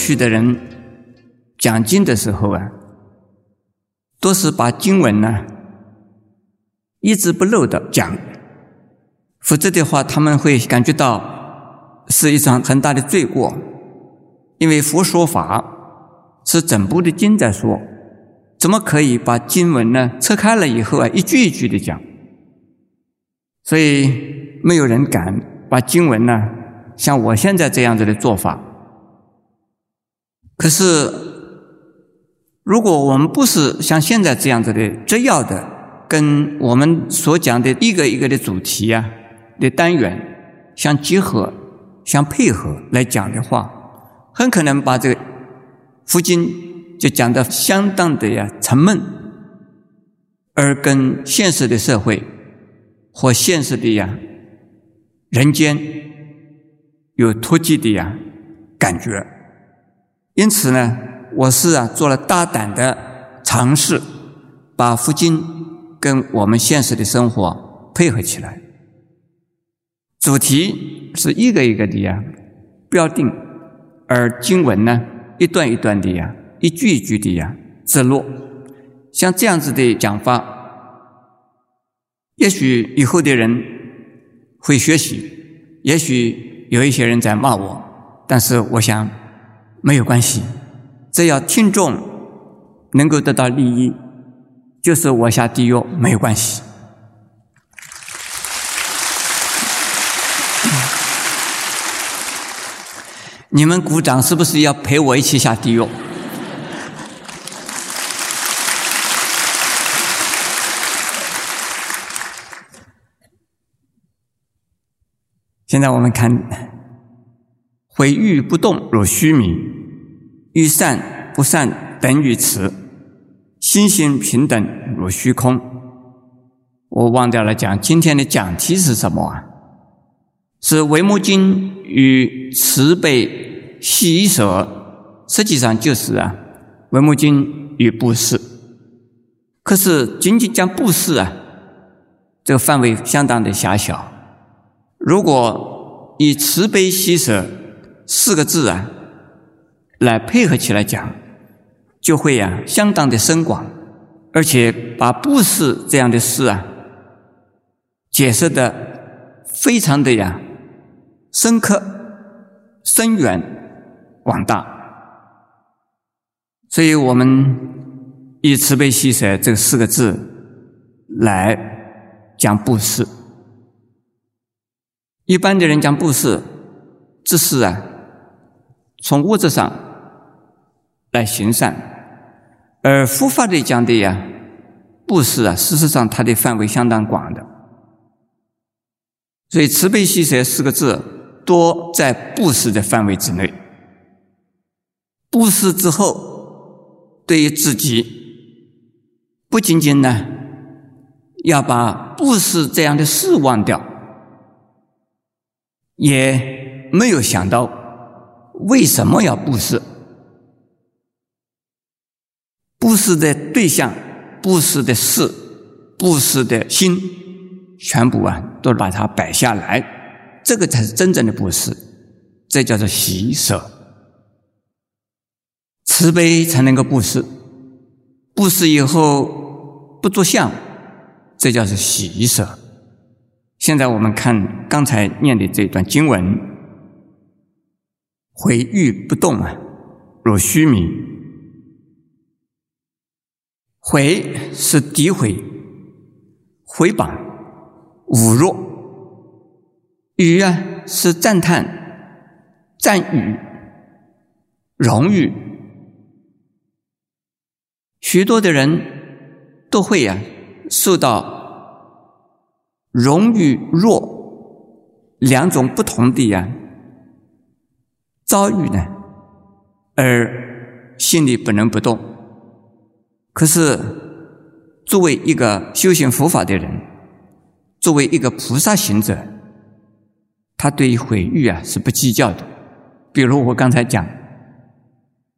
去的人讲经的时候啊，都是把经文呢一字不漏的讲，否则的话他们会感觉到是一场很大的罪过，因为佛说法是整部的经在说，怎么可以把经文呢拆开了以后啊一句一句的讲？所以没有人敢把经文呢像我现在这样子的做法。可是，如果我们不是像现在这样子的摘要的，跟我们所讲的一个一个的主题啊的单元相结合、相配合来讲的话，很可能把这个佛经就讲得相当的呀沉闷，而跟现实的社会或现实的呀人间有脱节的呀感觉。因此呢，我是啊做了大胆的尝试，把佛经跟我们现实的生活配合起来。主题是一个一个的呀标定，而经文呢一段一段的呀，一句一句的呀直落。像这样子的讲法，也许以后的人会学习，也许有一些人在骂我，但是我想。没有关系，只要听众能够得到利益，就是我下地狱没有关系。你们鼓掌是不是要陪我一起下地狱？现在我们看。为欲不动如虚名，欲善不善等于此，心性平等如虚空。我忘掉了讲今天的讲题是什么啊？是《维摩经》与慈悲喜舍，实际上就是啊，《维摩经》与布施。可是仅仅讲布施啊，这个范围相当的狭小。如果以慈悲喜舍，四个字啊，来配合起来讲，就会呀相当的深广，而且把布施这样的事啊，解释的非常的呀深刻、深远、广大。所以我们以慈悲喜舍这四个字来讲布施。一般的人讲布施，这是啊。从物质上来行善，而佛法里讲的呀，布施啊，事实上它的范围相当广的。所以慈悲喜舍四个字多在布施的范围之内。布施之后，对于自己，不仅仅呢要把布施这样的事忘掉，也没有想到。为什么要布施？布施的对象、布施的事、布施的心，全部啊，都把它摆下来，这个才是真正的布施。这叫做喜舍，慈悲才能够布施。布施以后不着相，这叫做喜舍。现在我们看刚才念的这段经文。毁誉不动啊，如虚名。毁是诋毁、毁谤、侮辱；誉啊是赞叹、赞誉、荣誉。许多的人都会呀受到荣誉弱两种不同的呀。遭遇呢，而心里不能不动。可是，作为一个修行佛法的人，作为一个菩萨行者，他对于毁誉啊是不计较的。比如我刚才讲，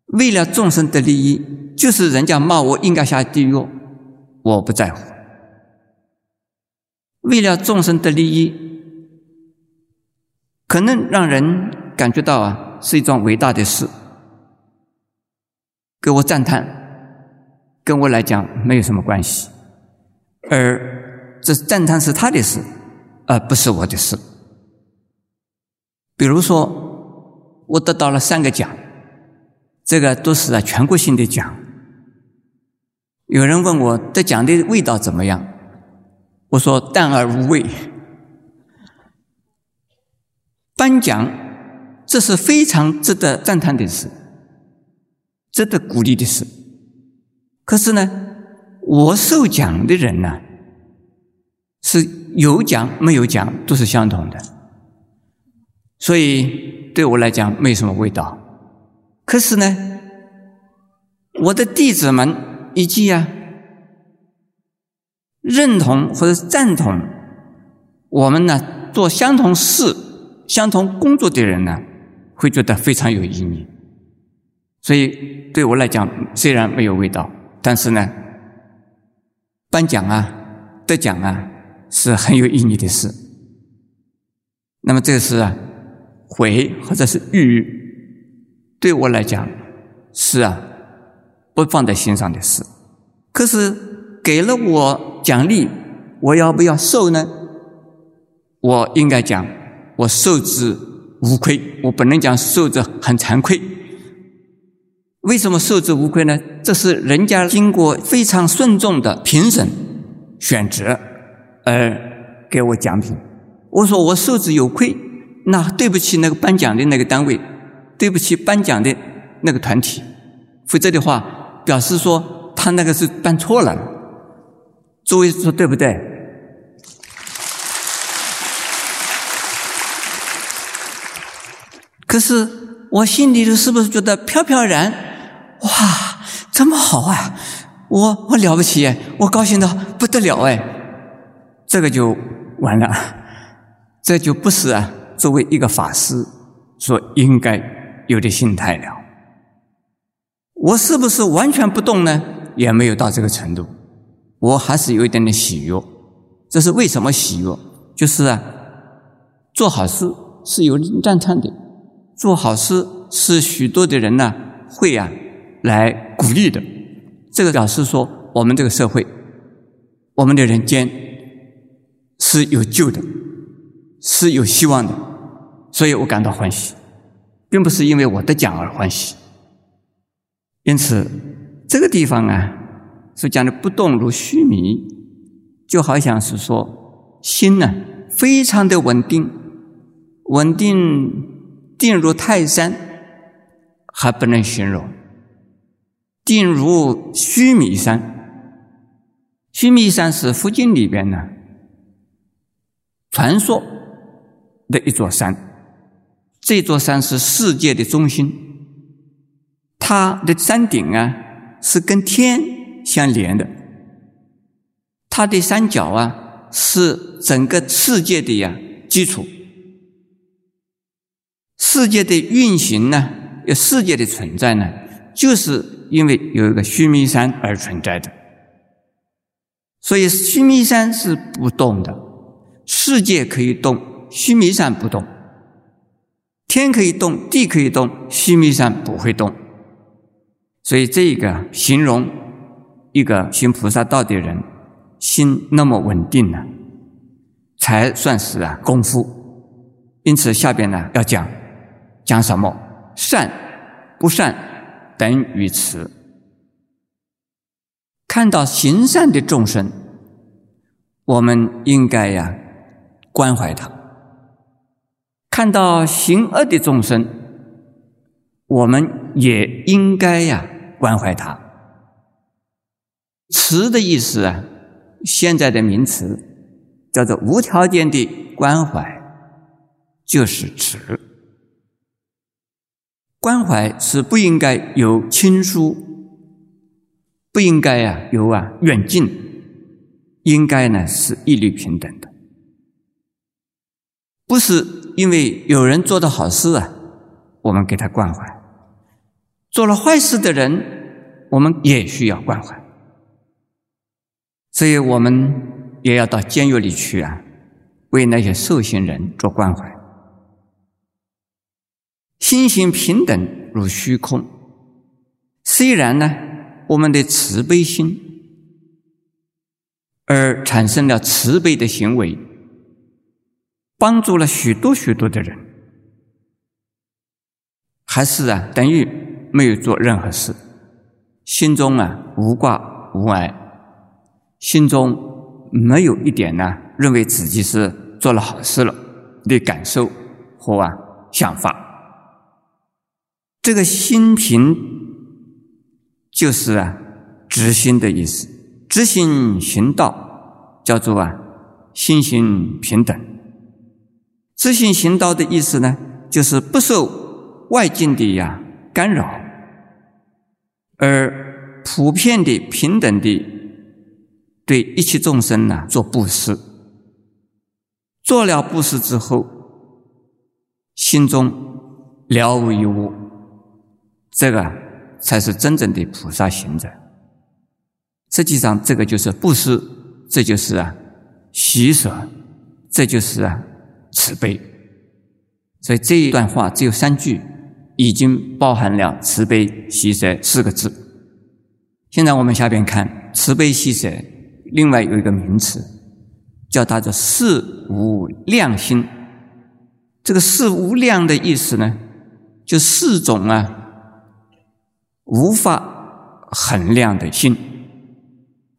为了众生的利益，就是人家骂我应该下地狱，我不在乎。为了众生的利益，可能让人感觉到啊。是一桩伟大的事，给我赞叹，跟我来讲没有什么关系，而这赞叹是他的事，而不是我的事。比如说，我得到了三个奖，这个都是啊全国性的奖。有人问我得奖的味道怎么样，我说淡而无味。颁奖，这是非常值得赞叹的事。值得鼓励的事，可是呢，我受奖的人呢，是有奖没有奖都是相同的，所以对我来讲没什么味道。可是呢，我的弟子们以及呀，认同或者赞同我们呢做相同事、相同工作的人呢，会觉得非常有意义。所以对我来讲，虽然没有味道，但是呢，颁奖啊、得奖啊，是很有意义的事。那么这个是啊，回或者是欲，对我来讲是啊，不放在心上的事。可是给了我奖励，我要不要受呢？我应该讲，我受之无愧，我不能讲受之很惭愧。为什么受之无愧呢？这是人家经过非常慎重的评审、选择而给我奖品。我说我受之有愧，那对不起那个颁奖的那个单位，对不起颁奖的那个团体，否则的话，表示说他那个是办错了。诸位说对不对？可是我心里头是不是觉得飘飘然？哇，这么好啊！我我了不起，我高兴的不得了哎！这个就完了，这就不是啊，作为一个法师所应该有的心态了。我是不是完全不动呢？也没有到这个程度，我还是有一点点喜悦。这是为什么喜悦？就是啊，做好事是有赞叹的，做好事是许多的人呢会啊。来鼓励的，这个表示说，我们这个社会，我们的人间是有救的，是有希望的，所以我感到欢喜，并不是因为我得奖而欢喜。因此，这个地方啊，所讲的不动如须弥，就好像是说，心呢非常的稳定，稳定定如泰山，还不能形容。定如须弥山，须弥山是佛经里边呢传说的一座山。这座山是世界的中心，它的山顶啊是跟天相连的，它的山脚啊是整个世界的呀基础。世界的运行呢，有世界的存在呢，就是。因为有一个须弥山而存在的，所以须弥山是不动的。世界可以动，须弥山不动；天可以动，地可以动，须弥山不会动。所以这个形容一个行菩萨道的人心那么稳定呢，才算是啊功夫。因此下边呢要讲讲什么善不善。等于慈，看到行善的众生，我们应该呀关怀他；看到行恶的众生，我们也应该呀关怀他。慈的意思啊，现在的名词叫做无条件的关怀，就是慈。关怀是不应该有亲疏，不应该啊有啊远近，应该呢是一律平等的。不是因为有人做的好事啊，我们给他关怀；做了坏事的人，我们也需要关怀。所以我们也要到监狱里去啊，为那些受刑人做关怀。心性平等如虚空，虽然呢，我们的慈悲心而产生了慈悲的行为，帮助了许多许多的人，还是啊，等于没有做任何事，心中啊无挂无碍，心中没有一点呢认为自己是做了好事了的感受或啊想法。这个心平，就是啊，执心的意思。执心行道，叫做啊，心行平等。执心行道的意思呢，就是不受外境的呀干扰，而普遍的、平等的对一切众生呢做布施。做了布施之后，心中了无一物。这个才是真正的菩萨行者。实际上，这个就是布施，这就是啊喜舍，这就是啊慈悲。所以这一段话只有三句，已经包含了慈悲喜舍四个字。现在我们下边看慈悲喜舍，另外有一个名词，叫它做四无量心。这个四无量的意思呢，就四种啊。无法衡量的心，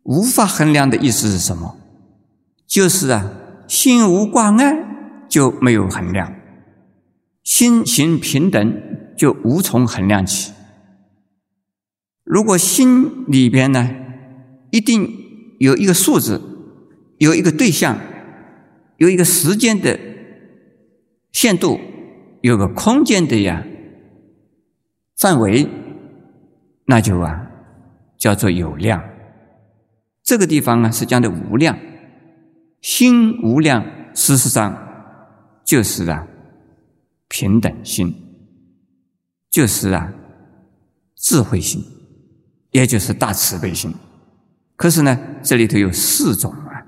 无法衡量的意思是什么？就是啊，心无挂碍就没有衡量，心行平等就无从衡量起。如果心里边呢，一定有一个数字，有一个对象，有一个时间的限度，有个空间的呀范围。那就啊，叫做有量。这个地方呢是讲的无量，心无量，事实上就是啊平等心，就是啊智慧心，也就是大慈悲心。可是呢，这里头有四种啊，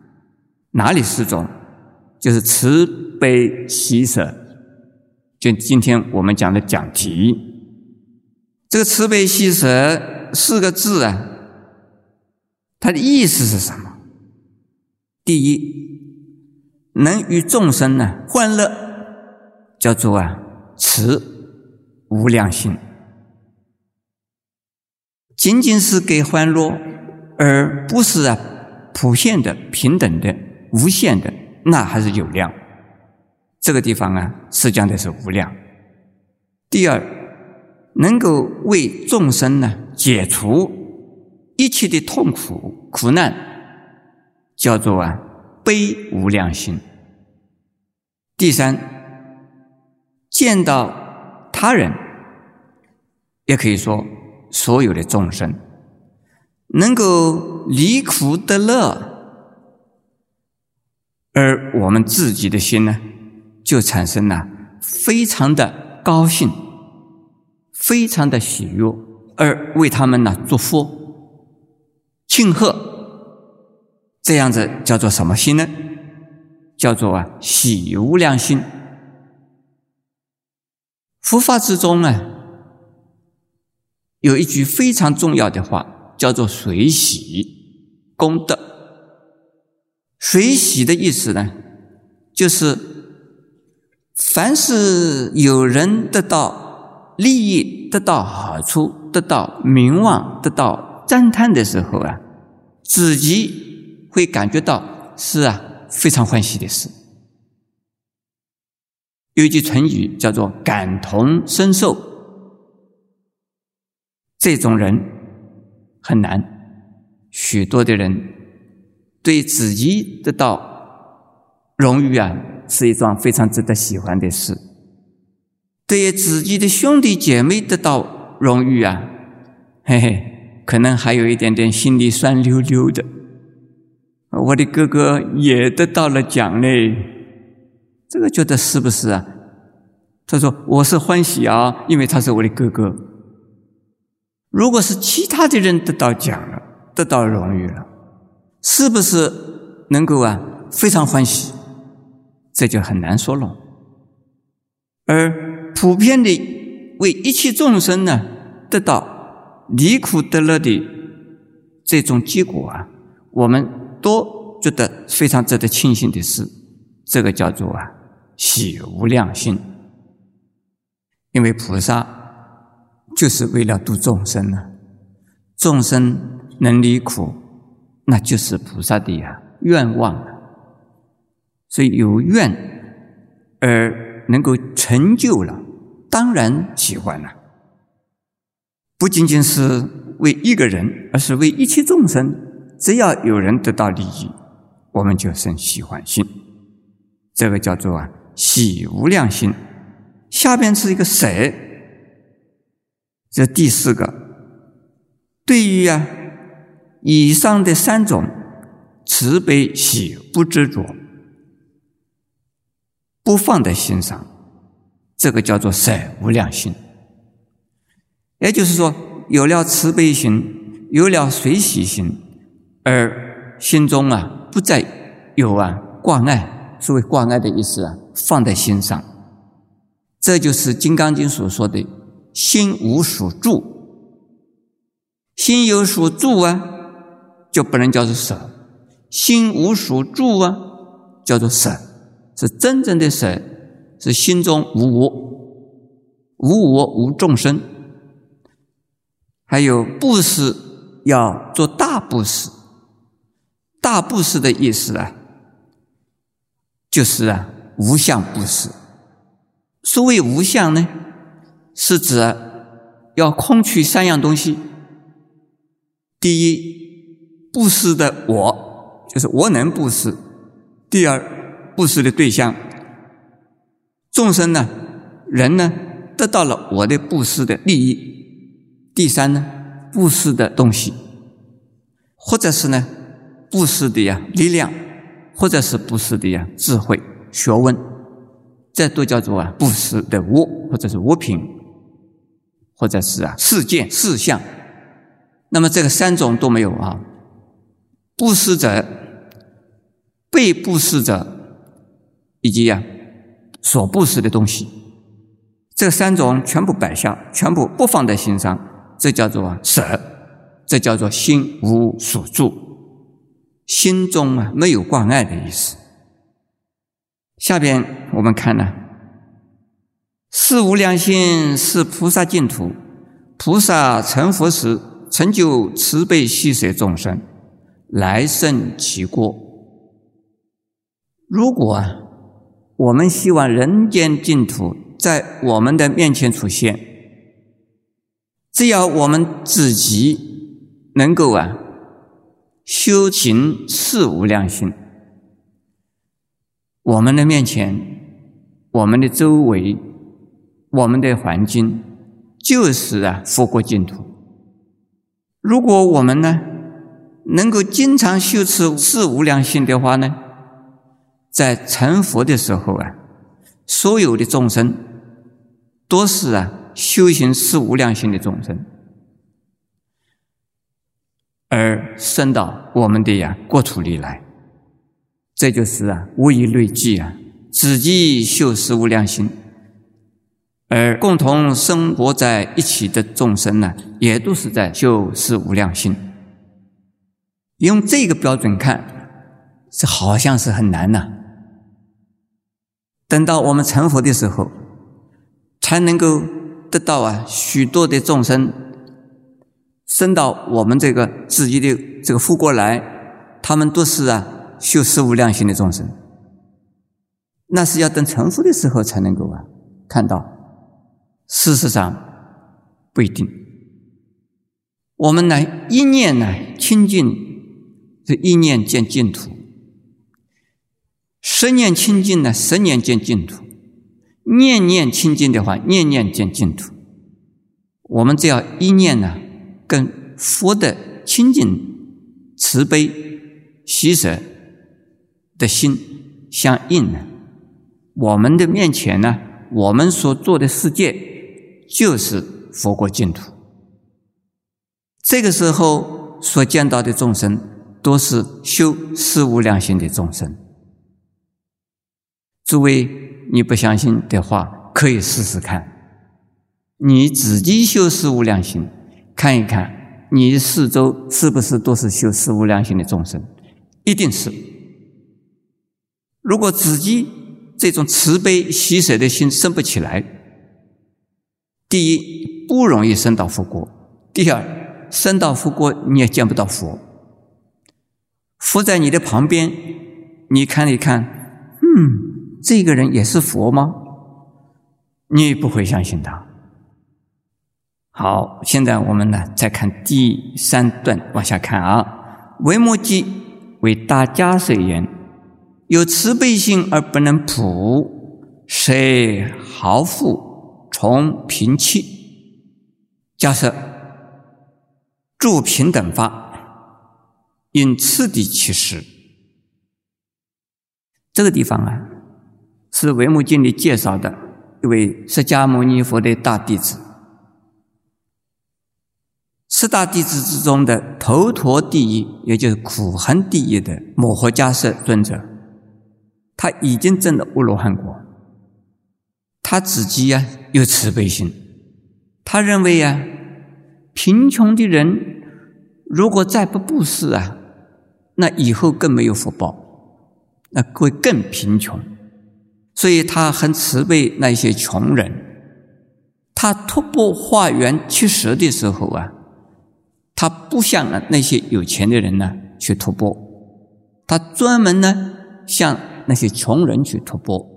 哪里四种？就是慈悲喜舍，就今天我们讲的讲题。这个慈悲喜舍四个字啊，它的意思是什么？第一，能与众生呢欢乐，叫做啊慈无量心。仅仅是给欢乐，而不是啊普遍的、平等的、无限的，那还是有量。这个地方啊，是讲的是无量。第二。能够为众生呢解除一切的痛苦苦难，叫做啊悲无量心。第三，见到他人，也可以说所有的众生，能够离苦得乐，而我们自己的心呢，就产生了非常的高兴。非常的喜悦，而为他们呢祝福、庆贺，这样子叫做什么心呢？叫做啊喜无量心。佛法之中啊，有一句非常重要的话，叫做随喜功德。随喜的意思呢，就是凡是有人得到。利益得到好处，得到名望，得到赞叹的时候啊，自己会感觉到是啊非常欢喜的事。有一句成语叫做“感同身受”，这种人很难。许多的人对自己得到荣誉啊，是一桩非常值得喜欢的事。对于自己的兄弟姐妹得到荣誉啊，嘿嘿，可能还有一点点心里酸溜溜的。我的哥哥也得到了奖嘞，这个觉得是不是啊？他说我是欢喜啊，因为他是我的哥哥。如果是其他的人得到奖了，得到荣誉了，是不是能够啊非常欢喜？这就很难说了，而。普遍的为一切众生呢得到离苦得乐的这种结果啊，我们都觉得非常值得庆幸的是，这个叫做啊喜无量心。因为菩萨就是为了度众生呢，众生能离苦，那就是菩萨的呀愿望啊。所以有愿而能够成就了，当然喜欢了。不仅仅是为一个人，而是为一切众生。只要有人得到利益，我们就生喜欢心。这个叫做啊喜无量心。下边是一个舍，这第四个。对于啊以上的三种慈悲喜不执着，不放在心上，这个叫做舍无量心。也就是说，有了慈悲心，有了随喜心，而心中啊不再有啊挂碍。所谓挂碍的意思啊，放在心上，这就是《金刚经》所说的“心无所住”。心有所住啊，就不能叫做舍；心无所住啊，叫做舍。是真正的舍，是心中无我，无我无众生。还有布施要做大布施，大布施的意思啊，就是啊无相布施。所谓无相呢，是指要空取三样东西。第一，布施的我就是我能布施；第二，布施的对象众生呢，人呢得到了我的布施的利益。第三呢，布施的东西，或者是呢，布施的呀力量，或者是布施的呀智慧、学问，这都叫做啊布施的物，或者是物品，或者是啊事件、事项。那么这个三种都没有啊，布施者、被布施者，以及呀所布施的东西，这三种全部摆下，全部不放在心上。这叫做舍，这叫做心无所住，心中啊没有挂碍的意思。下边我们看呢，四无量心是菩萨净土，菩萨成佛时成就慈悲喜舍众生，来生其过。如果啊，我们希望人间净土在我们的面前出现。只要我们自己能够啊修行四无量心，我们的面前、我们的周围、我们的环境就是啊佛国净土。如果我们呢能够经常修持四无量心的话呢，在成佛的时候啊，所有的众生都是啊。修行是无量心的众生，而生到我们的呀国土里来，这就是啊无以类计啊，自己修是无量心，而共同生活在一起的众生呢，也都是在修是无量心。用这个标准看，这好像是很难呐。等到我们成佛的时候，才能够。得到啊，许多的众生生到我们这个自己的这个复国来，他们都是啊修十无量心的众生，那是要等成佛的时候才能够啊看到。事实上不一定。我们呢一念呢清净，这一念见净土；十念清净呢，十年见净土。念念清净的话，念念见净土。我们只要一念呢，跟佛的清净、慈悲、喜舍的心相应呢，我们的面前呢，我们所做的世界就是佛国净土。这个时候所见到的众生，都是修四无量心的众生。诸位。你不相信的话，可以试试看。你自己修四无量心，看一看你四周是不是都是修四无量心的众生，一定是。如果自己这种慈悲喜舍的心生不起来，第一不容易升到佛国，第二升到佛国你也见不到佛。佛在你的旁边，你看一看，嗯，这个人也是佛吗？你不会相信他。好，现在我们呢再看第三段，往下看啊。维摩诘为大家舍言。有慈悲心而不能普，谁豪富从贫气？假设住平等法，因次第其实。这个地方啊，是维摩经里介绍的一位释迦牟尼佛的大弟子，四大弟子之中的头陀第一，也就是苦行第一的摩诃迦叶尊者。他已经证了阿罗汉果，他自己呀有慈悲心，他认为呀，贫穷的人如果再不布施啊，那以后更没有福报，那会更贫穷，所以他很慈悲那些穷人。他突破化缘七十的时候啊，他不向那些有钱的人呢去突破，他专门呢向。那些穷人去突破，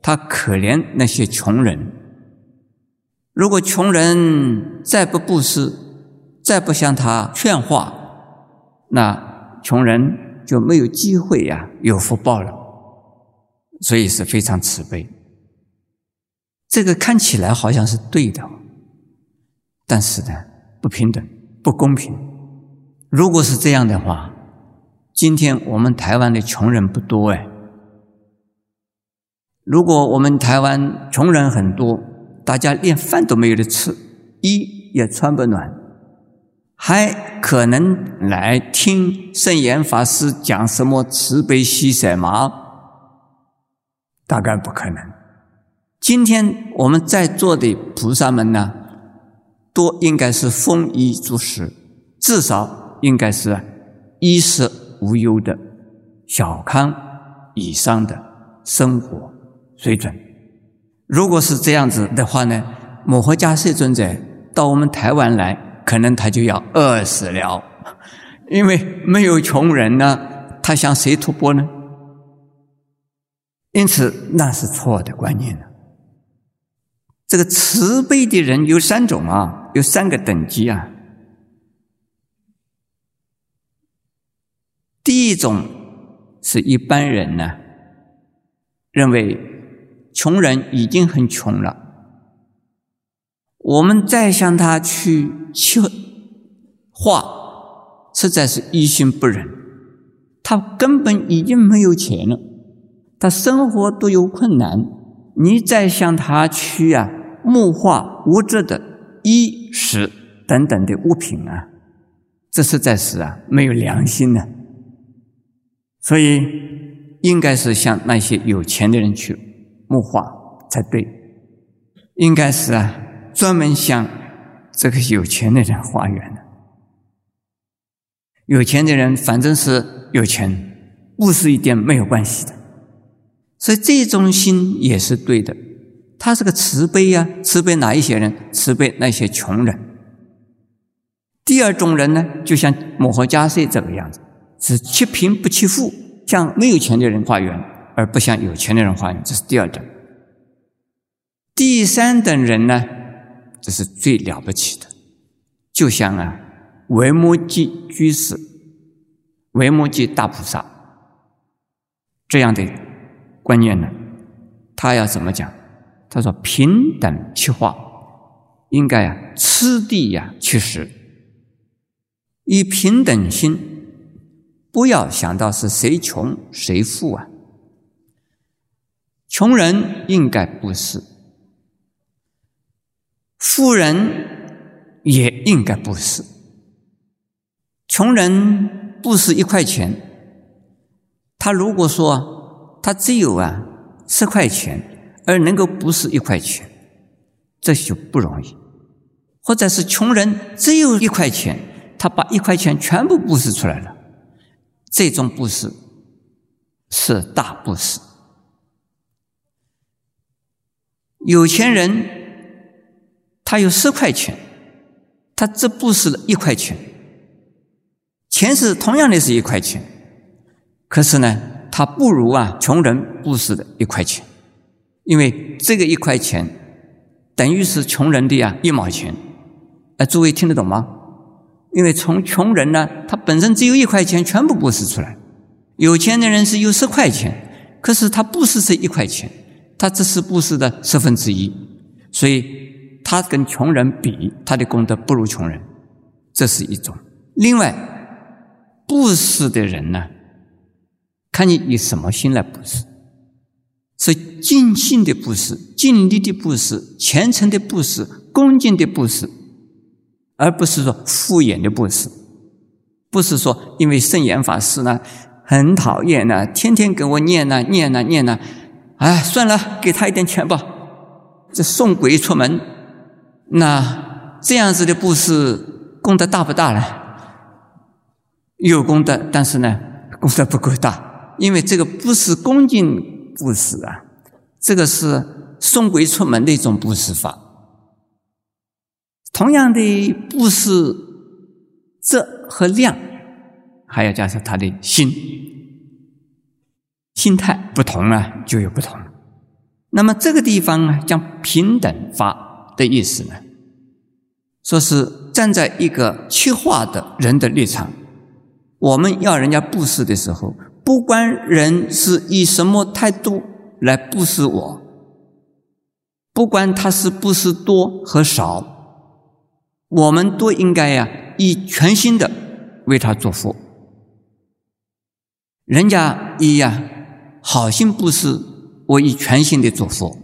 他可怜那些穷人。如果穷人再不布施，再不向他劝化，那穷人就没有机会呀，有福报了。所以是非常慈悲。这个看起来好像是对的，但是呢，不平等，不公平。如果是这样的话，今天我们台湾的穷人不多哎。如果我们台湾穷人很多，大家连饭都没有的吃，衣也穿不暖，还可能来听圣严法师讲什么慈悲喜舍吗？大概不可能。今天我们在座的菩萨们呢，都应该是丰衣足食，至少应该是衣食无忧的小康以上的生活。水准，如果是这样子的话呢，摩诃迦叶尊者到我们台湾来，可能他就要饿死了，因为没有穷人呢，他向谁托钵呢？因此，那是错的观念这个慈悲的人有三种啊，有三个等级啊。第一种是一般人呢，认为。穷人已经很穷了，我们再向他去求化，实在是于心不忍。他根本已经没有钱了，他生活都有困难，你再向他去啊，木化物质的衣食等等的物品啊，这实在是啊没有良心的。所以，应该是向那些有钱的人去。木化才对，应该是啊，专门向这个有钱的人化缘的。有钱的人反正是有钱，不是一点没有关系的，所以这种心也是对的。他是个慈悲呀，慈悲哪一些人？慈悲那些穷人。第二种人呢，就像摩诃迦叶这个样子，是欺贫不欺富，向没有钱的人化缘。而不向有钱的人化缘，这是第二等。第三等人呢，这是最了不起的，就像啊，维摩诘居士、维摩诘大菩萨这样的观念呢，他要怎么讲？他说：平等去化，应该啊，次第呀去实，以平等心，不要想到是谁穷谁富啊。穷人应该布施，富人也应该布施。穷人布施一块钱，他如果说他只有啊十块钱，而能够布施一块钱，这就不容易。或者是穷人只有一块钱，他把一块钱全部布施出来了，这种布施是大布施。有钱人他有十块钱，他只布施了一块钱，钱是同样的是一块钱，可是呢，他不如啊穷人布施的一块钱，因为这个一块钱等于是穷人的呀一毛钱。哎，诸位听得懂吗？因为从穷人呢，他本身只有一块钱，全部布施出来；有钱的人是有十块钱，可是他布施这一块钱。他只是布施的十分之一，所以他跟穷人比，他的功德不如穷人，这是一种。另外，布施的人呢，看你以什么心来布施，是尽心的布施、尽力的布施、虔诚的布施、恭敬的布施，而不是说敷衍的布施。不是说因为圣严法师呢很讨厌呢，天天给我念呢念呢念呢。哎，算了，给他一点钱吧。这送鬼出门，那这样子的布施功德大不大呢？有功德，但是呢，功德不够大，因为这个不是恭敬布施啊，这个是送鬼出门的一种布施法。同样的布施，质和量，还要加上他的心。心态不同啊，就有不同。那么这个地方呢，讲平等法的意思呢，说是站在一个切化的人的立场，我们要人家布施的时候，不管人是以什么态度来布施我，不管他是布施多和少，我们都应该呀，以全心的为他做福。人家一呀。好心布施，我以全心的做佛；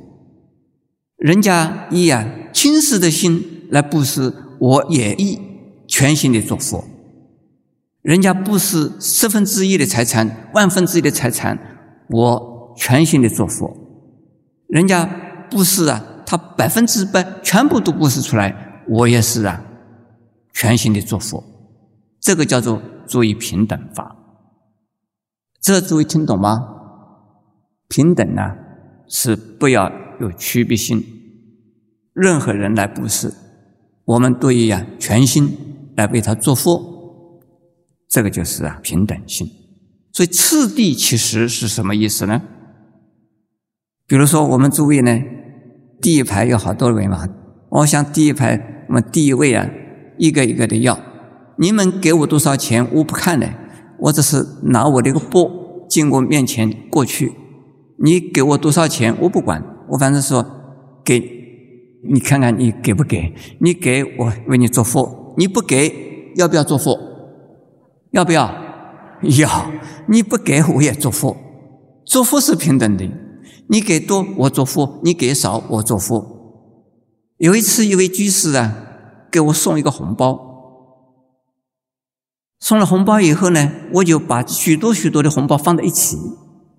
人家以啊轻视的心来布施，我也以全心的做佛。人家布施十分之一的财产、万分之一的财产，我全心的做佛。人家布施啊，他百分之百全部都布施出来，我也是啊，全心的做佛。这个叫做注意平等法。这诸位听懂吗？平等呢，是不要有区别性。任何人来布施，我们都一样全心来为他做福，这个就是啊平等性。所以次第其实是什么意思呢？比如说我们诸位呢，第一排有好多人嘛，我想第一排我们第一位啊，一个一个的要，你们给我多少钱我不看的，我只是拿我的个钵经过面前过去。你给我多少钱，我不管，我反正说给，你看看你给不给？你给我为你做福，你不给要不要做福？要不要？要。你不给我也做福，做福是平等的。你给多我做福，你给少我做福。有一次一位居士啊，给我送一个红包，送了红包以后呢，我就把许多许多的红包放在一起。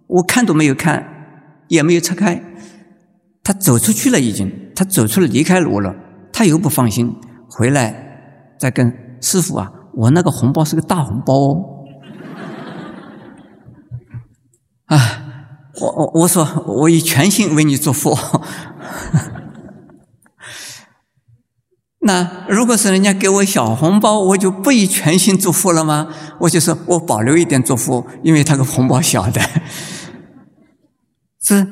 我看都没有看，也没有拆开，他走出去了，已经，他走出了，离开我了，他又不放心，回来再跟师傅啊，我那个红包是个大红包哦，啊，我我我说我以全心为你祝福，那如果是人家给我小红包，我就不以全心祝福了吗？我就说我保留一点祝福，因为他个红包小的。这，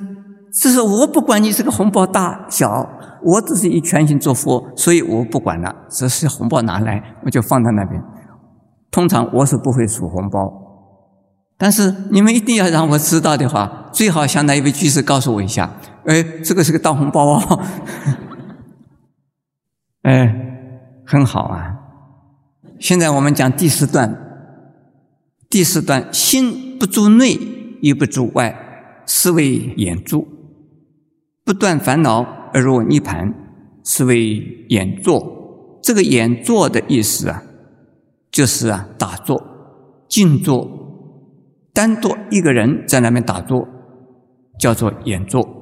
这是我不管你这个红包大小，我只是以全心做佛，所以我不管了。只是红包拿来，我就放在那边。通常我是不会数红包，但是你们一定要让我知道的话，最好向那一位居士告诉我一下。哎，这个是个大红包哦。哎，很好啊。现在我们讲第四段，第四段心不住内，亦不住外。是为眼住，不断烦恼而入涅盘，是为演坐。这个演坐的意思啊，就是啊打坐、静坐，单独一个人在那边打坐，叫做演坐。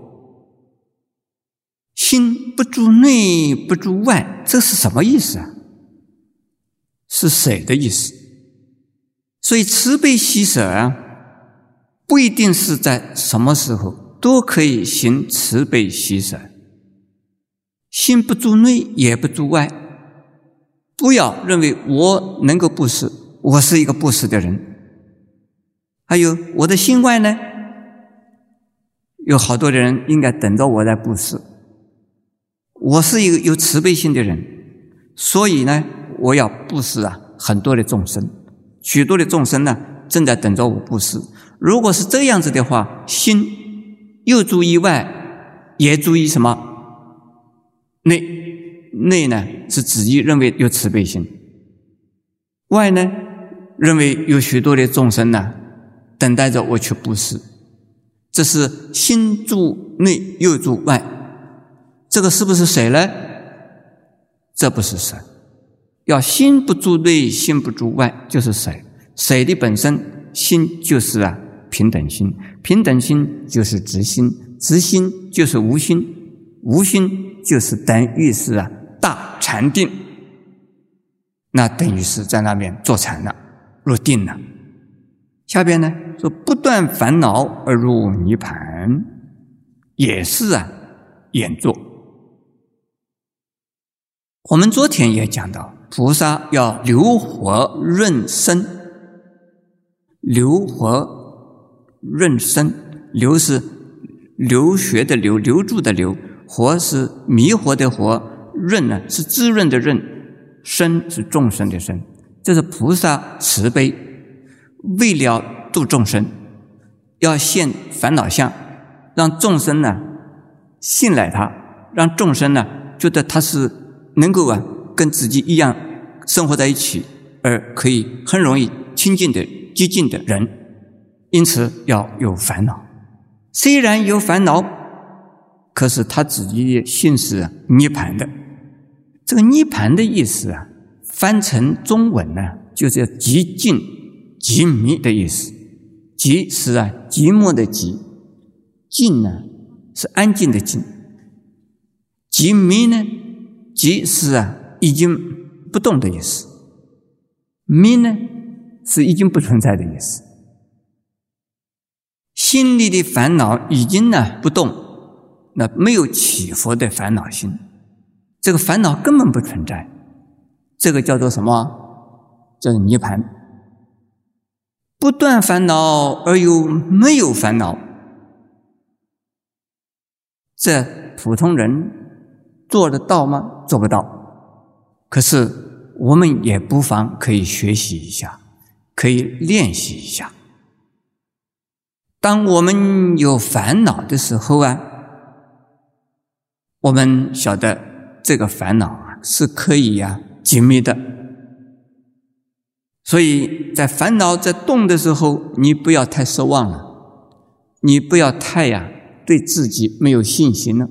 心不住内，不住外，这是什么意思啊？是舍的意思。所以慈悲喜舍啊，不一定是在什么时候都可以行慈悲喜舍。心不住内，也不住外。不要认为我能够布施，我是一个布施的人。还有我的心外呢，有好多的人应该等着我来布施。我是一个有慈悲心的人，所以呢，我要布施啊，很多的众生，许多的众生呢，正在等着我布施。如果是这样子的话，心又注意外，也注意什么内。内呢是自己认为有慈悲心，外呢认为有许多的众生呢等待着我去布施，这是心住内又住外，这个是不是谁呢？这不是谁，要心不住内，心不住外，就是谁？谁的本身心就是啊平等心，平等心就是直心，直心就是无心，无心就是等于是啊。大禅定，那等于是在那边坐禅了，入定了。下边呢说不断烦恼而入泥盘，也是啊，演坐。我们昨天也讲到，菩萨要留活润生，留活润生，留是留学的留，留住的留，活是迷惑的活。润呢是滋润的润，生是众生的生，这是菩萨慈悲，为了度众生，要现烦恼相，让众生呢信赖他，让众生呢觉得他是能够啊跟自己一样生活在一起，而可以很容易亲近的接近的人，因此要有烦恼。虽然有烦恼，可是他自己的心是涅盘的。这个涅盘的意思啊，翻成中文呢，就是寂静、寂灭的意思。寂是啊，寂寞的寂；静呢，是安静的静。寂灭呢，寂是啊，已经不动的意思；灭呢，是已经不存在的意思。心里的烦恼已经呢不动，那没有起伏的烦恼心。这个烦恼根本不存在，这个叫做什么？叫做涅盘。不断烦恼而又没有烦恼，这普通人做得到吗？做不到。可是我们也不妨可以学习一下，可以练习一下。当我们有烦恼的时候啊，我们晓得。这个烦恼啊，是可以呀解密的。所以在烦恼在动的时候，你不要太失望了，你不要太呀对自己没有信心了。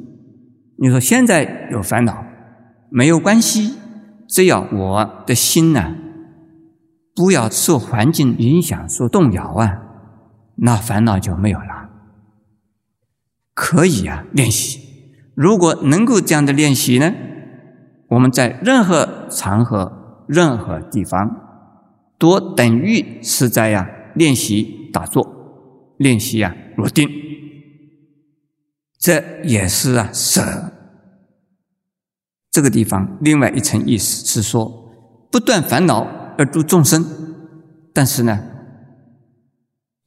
你说现在有烦恼没有关系，只要我的心呢不要受环境影响、受动摇啊，那烦恼就没有了。可以啊，练习。如果能够这样的练习呢，我们在任何场合、任何地方，都等于是在呀练习打坐，练习呀入定。这也是啊舍。这个地方另外一层意思是说，不断烦恼而度众生，但是呢，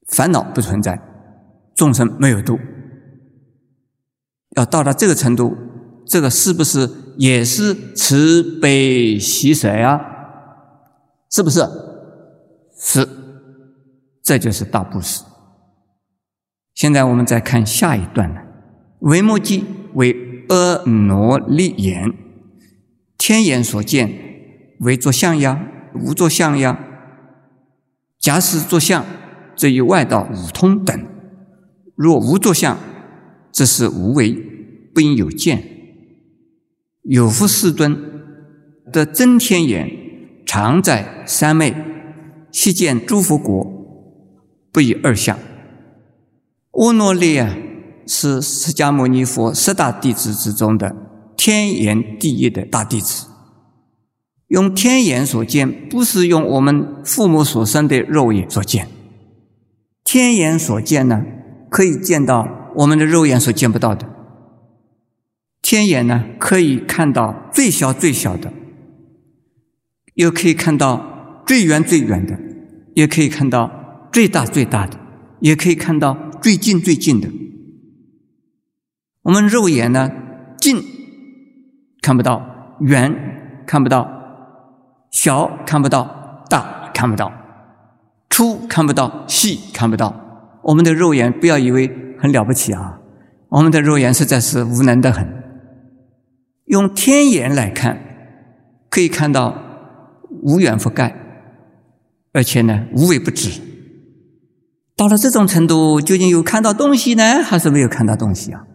烦恼不存在，众生没有度。要到达这个程度，这个是不是也是慈悲喜舍呀？是不是？是，这就是大布施。现在我们再看下一段呢。为目记为阿耨利眼，天眼所见为作相呀，无作相呀。假使作相，则与外道五通等；若无作相，这是无为，不应有见。有福世尊的真天眼，常在三昧，悉见诸佛国，不以二相。阿耨利啊，是释迦牟尼佛十大弟子之中的天眼第一的大弟子。用天眼所见，不是用我们父母所生的肉眼所见。天眼所见呢，可以见到我们的肉眼所见不到的。天眼呢，可以看到最小最小的，又可以看到最远最远的，也可以看到最大最大的，也可以看到最近最近的。我们肉眼呢，近看不到，远看不到，小看不到，大看不到，粗看不到，细看不到。我们的肉眼不要以为很了不起啊，我们的肉眼实在是无能的很。用天眼来看，可以看到无远弗盖，而且呢无微不至。到了这种程度，究竟有看到东西呢，还是没有看到东西啊？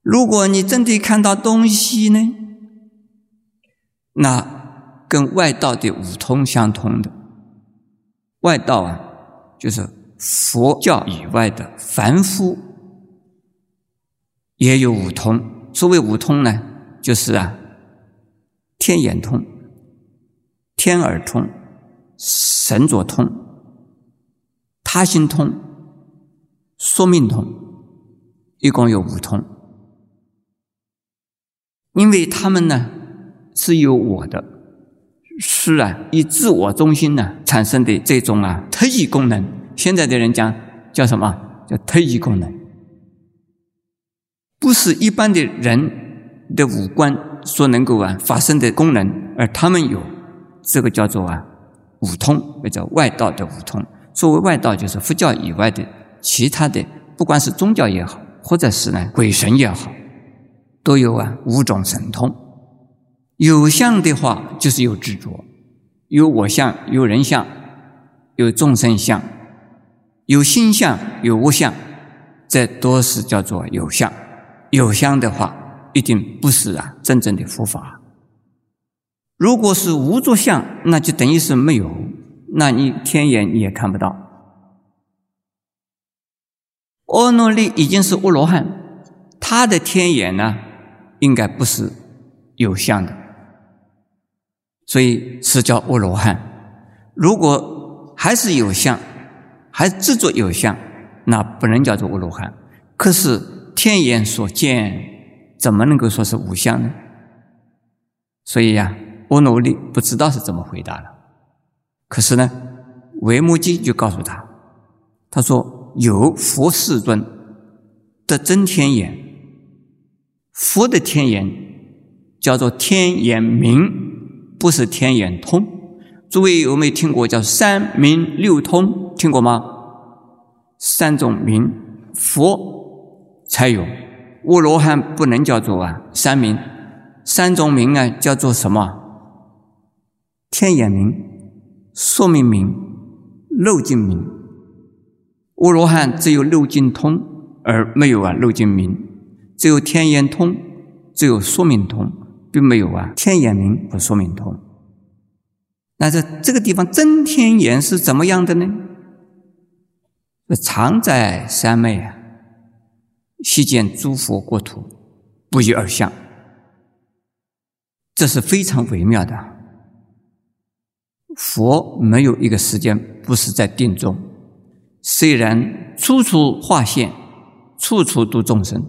如果你真的看到东西呢，那跟外道的五通相通的。外道啊，就是佛教以外的凡夫也有五通。所谓五通呢，就是啊，天眼通、天耳通、神作通、他心通、说命通，一共有五通。因为他们呢是有我的，是啊，以自我中心呢产生的这种啊特异功能。现在的人讲叫什么？叫特异功能，不是一般的人的五官所能够啊发生的功能，而他们有，这个叫做啊五通，或叫外道的五通。作为外道，就是佛教以外的其他的，不管是宗教也好，或者是呢鬼神也好。都有啊，五种神通。有相的话，就是有执着；有我相，有人相，有众生相，有心相，有物相，这都是叫做有相。有相的话，一定不是啊真正的佛法。如果是无着相，那就等于是没有，那你天眼你也看不到。阿耨利已经是阿罗汉，他的天眼呢？应该不是有相的，所以是叫阿罗汉。如果还是有相，还执着有相，那不能叫做阿罗汉。可是天眼所见，怎么能够说是无相呢？所以呀，阿耨利不知道是怎么回答了。可是呢，维摩诘就告诉他，他说有佛世尊的真天眼。佛的天眼叫做天眼明，不是天眼通。诸位有没有听过叫三明六通？听过吗？三种明，佛才有。阿罗汉不能叫做啊三明，三种明啊叫做什么？天眼明、说明明、漏尽明。阿罗汉只有漏尽通，而没有啊漏尽明。只有天眼通，只有说明通，并没有啊天眼明和说明通。那在这个地方真天眼是怎么样的呢？常在三昧啊，悉见诸佛国土，不一而相。这是非常微妙的。佛没有一个时间不是在定中，虽然处处化现，处处度众生。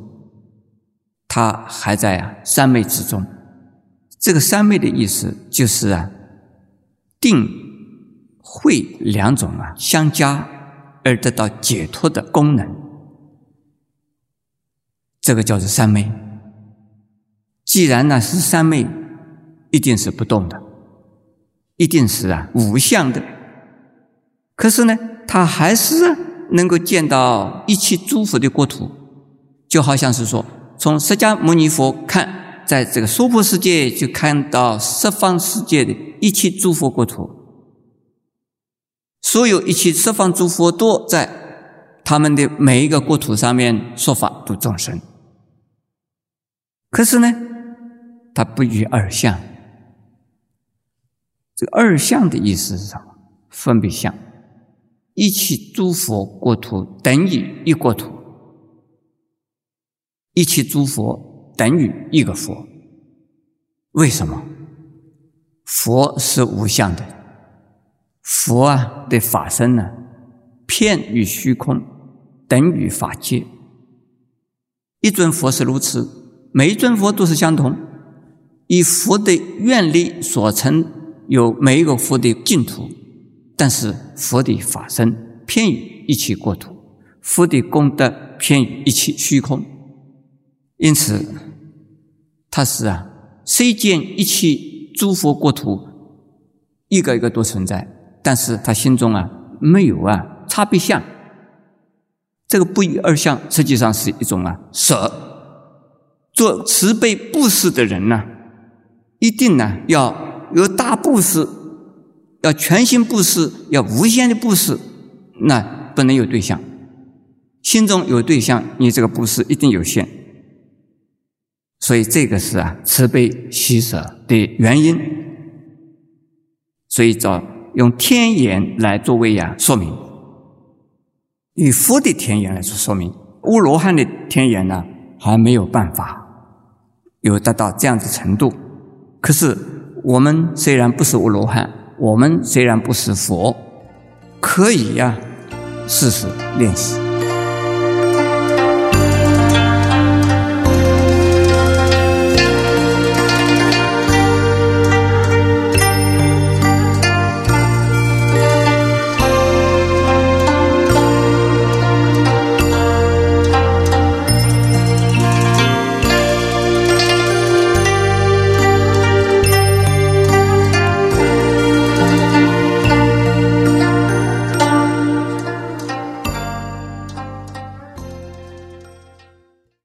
他还在啊三昧之中，这个三昧的意思就是啊定慧两种啊相加而得到解脱的功能，这个叫做三昧。既然呢是三昧，一定是不动的，一定是啊无相的。可是呢，他还是能够见到一切诸佛的国土，就好像是说。从释迦牟尼佛看，在这个娑婆世界，就看到十方世界的一切诸佛国土，所有一切十方诸佛都在他们的每一个国土上面说法度众生。可是呢，它不与二相。这个二相的意思是什么？分别相。一切诸佛国土等于一国土，一切诸佛等于一个佛。为什么？佛是无相的，佛啊的法身呢，片于虚空，等于法界。一尊佛是如此，每一尊佛都是相同，以佛的愿力所成，有每一个佛的净土。但是佛的法身偏于一切国土，佛的功德偏于一切虚空，因此他是啊，虽见一切诸佛国土一个一个都存在，但是他心中啊没有啊差别相。这个不一二相实际上是一种啊舍。做慈悲布施的人呢，一定呢要有大布施。要全心布施，要无限的布施，那不能有对象。心中有对象，你这个布施一定有限。所以这个是啊，慈悲喜舍的原因。所以找用天眼来作为呀说明，以佛的天眼来说说明，乌罗汉的天眼呢还没有办法有达到这样子程度。可是我们虽然不是乌罗汉。我们虽然不是佛，可以呀，试试练习。